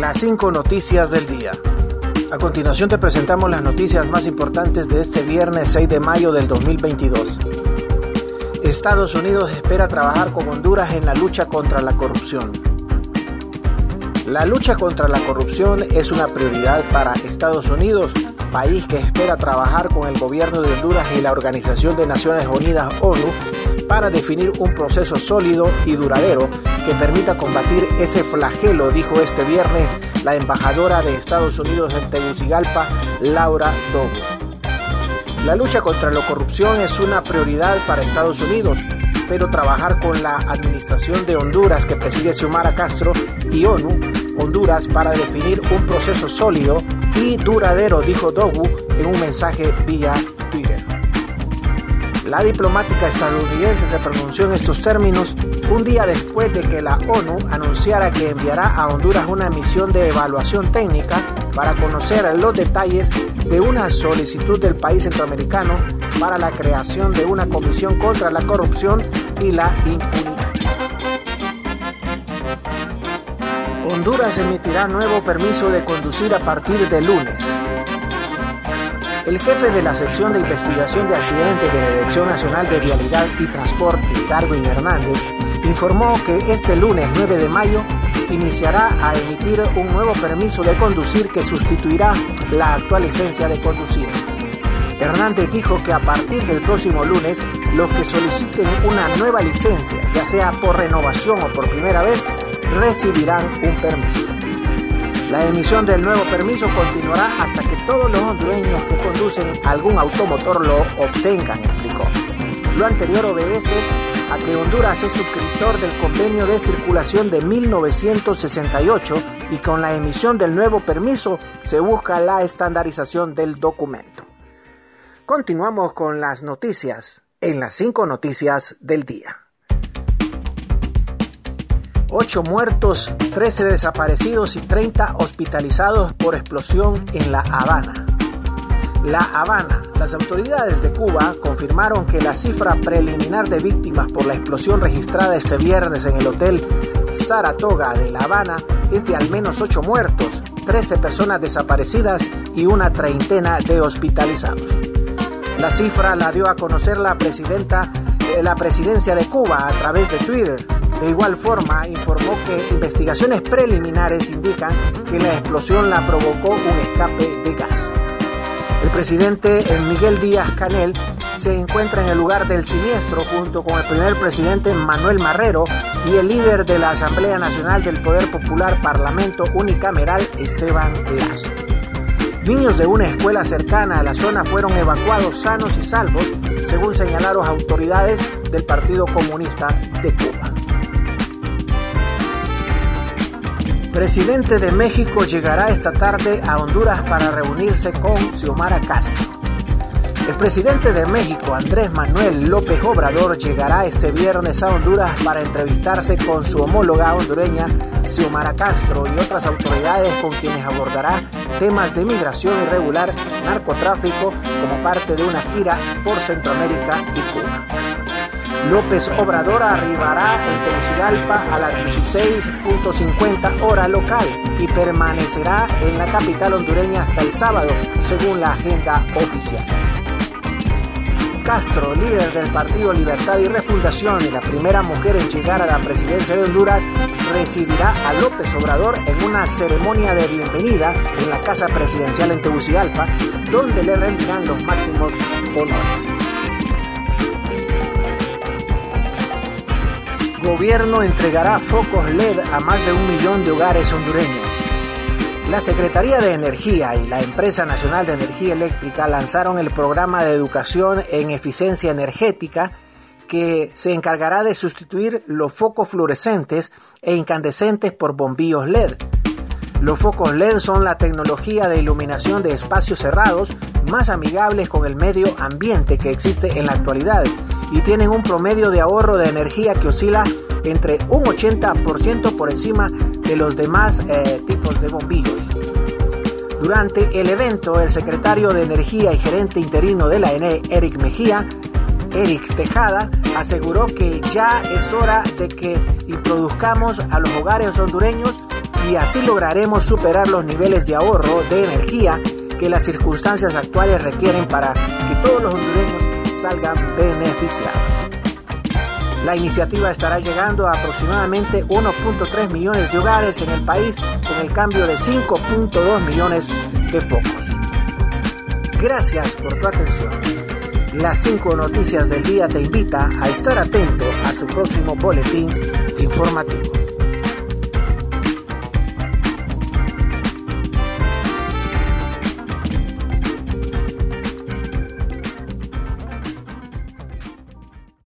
Las cinco noticias del día. A continuación te presentamos las noticias más importantes de este viernes 6 de mayo del 2022. Estados Unidos espera trabajar con Honduras en la lucha contra la corrupción. La lucha contra la corrupción es una prioridad para Estados Unidos, país que espera trabajar con el gobierno de Honduras y la Organización de Naciones Unidas ONU para definir un proceso sólido y duradero que permita combatir ese flagelo, dijo este viernes la embajadora de Estados Unidos en Tegucigalpa, Laura Dogo. La lucha contra la corrupción es una prioridad para Estados Unidos, pero trabajar con la administración de Honduras que preside Xiomara Castro y ONU, Honduras, para definir un proceso sólido y duradero, dijo Dogu en un mensaje vía. La diplomática estadounidense se pronunció en estos términos un día después de que la ONU anunciara que enviará a Honduras una misión de evaluación técnica para conocer los detalles de una solicitud del país centroamericano para la creación de una comisión contra la corrupción y la impunidad. Honduras emitirá nuevo permiso de conducir a partir de lunes. El jefe de la sección de investigación de accidentes de la Dirección Nacional de Vialidad y Transporte, Darwin Hernández, informó que este lunes 9 de mayo iniciará a emitir un nuevo permiso de conducir que sustituirá la actual licencia de conducir. Hernández dijo que a partir del próximo lunes, los que soliciten una nueva licencia, ya sea por renovación o por primera vez, recibirán un permiso. La emisión del nuevo permiso continuará hasta que todos los hondureños que conducen algún automotor lo obtengan, explicó. Lo anterior obedece a que Honduras es suscriptor del convenio de circulación de 1968 y con la emisión del nuevo permiso se busca la estandarización del documento. Continuamos con las noticias en las cinco noticias del día. 8 muertos, 13 desaparecidos y 30 hospitalizados por explosión en La Habana. La Habana. Las autoridades de Cuba confirmaron que la cifra preliminar de víctimas por la explosión registrada este viernes en el hotel Saratoga de La Habana es de al menos 8 muertos, 13 personas desaparecidas y una treintena de hospitalizados. La cifra la dio a conocer la presidenta de la presidencia de Cuba a través de Twitter. De igual forma, informó que investigaciones preliminares indican que la explosión la provocó un escape de gas. El presidente Miguel Díaz Canel se encuentra en el lugar del siniestro junto con el primer presidente Manuel Marrero y el líder de la Asamblea Nacional del Poder Popular Parlamento Unicameral Esteban Lazo. Niños de una escuela cercana a la zona fueron evacuados sanos y salvos, según señalaron autoridades del Partido Comunista de Cuba. Presidente de México llegará esta tarde a Honduras para reunirse con Xiomara Castro. El presidente de México, Andrés Manuel López Obrador, llegará este viernes a Honduras para entrevistarse con su homóloga hondureña, Xiomara Castro, y otras autoridades con quienes abordará temas de migración irregular, narcotráfico, como parte de una gira por Centroamérica y Cuba. López Obrador arribará en Tegucigalpa a las 16.50 hora local y permanecerá en la capital hondureña hasta el sábado, según la agenda oficial. Castro, líder del Partido Libertad y Refundación y la primera mujer en llegar a la presidencia de Honduras, recibirá a López Obrador en una ceremonia de bienvenida en la Casa Presidencial en Tegucigalpa, donde le rendirán los máximos honores. Gobierno entregará focos LED a más de un millón de hogares hondureños. La Secretaría de Energía y la Empresa Nacional de Energía Eléctrica lanzaron el programa de educación en eficiencia energética que se encargará de sustituir los focos fluorescentes e incandescentes por bombillos LED. Los focos LED son la tecnología de iluminación de espacios cerrados más amigables con el medio ambiente que existe en la actualidad y tienen un promedio de ahorro de energía que oscila entre un 80% por encima de los demás eh, tipos de bombillos. Durante el evento, el secretario de Energía y gerente interino de la ENE, Eric Mejía, Eric Tejada, aseguró que ya es hora de que introduzcamos a los hogares hondureños y así lograremos superar los niveles de ahorro de energía que las circunstancias actuales requieren para que todos los hondureños salgan beneficiados. La iniciativa estará llegando a aproximadamente 1.3 millones de hogares en el país con el cambio de 5.2 millones de focos. Gracias por tu atención. Las 5 noticias del día te invita a estar atento a su próximo boletín informativo.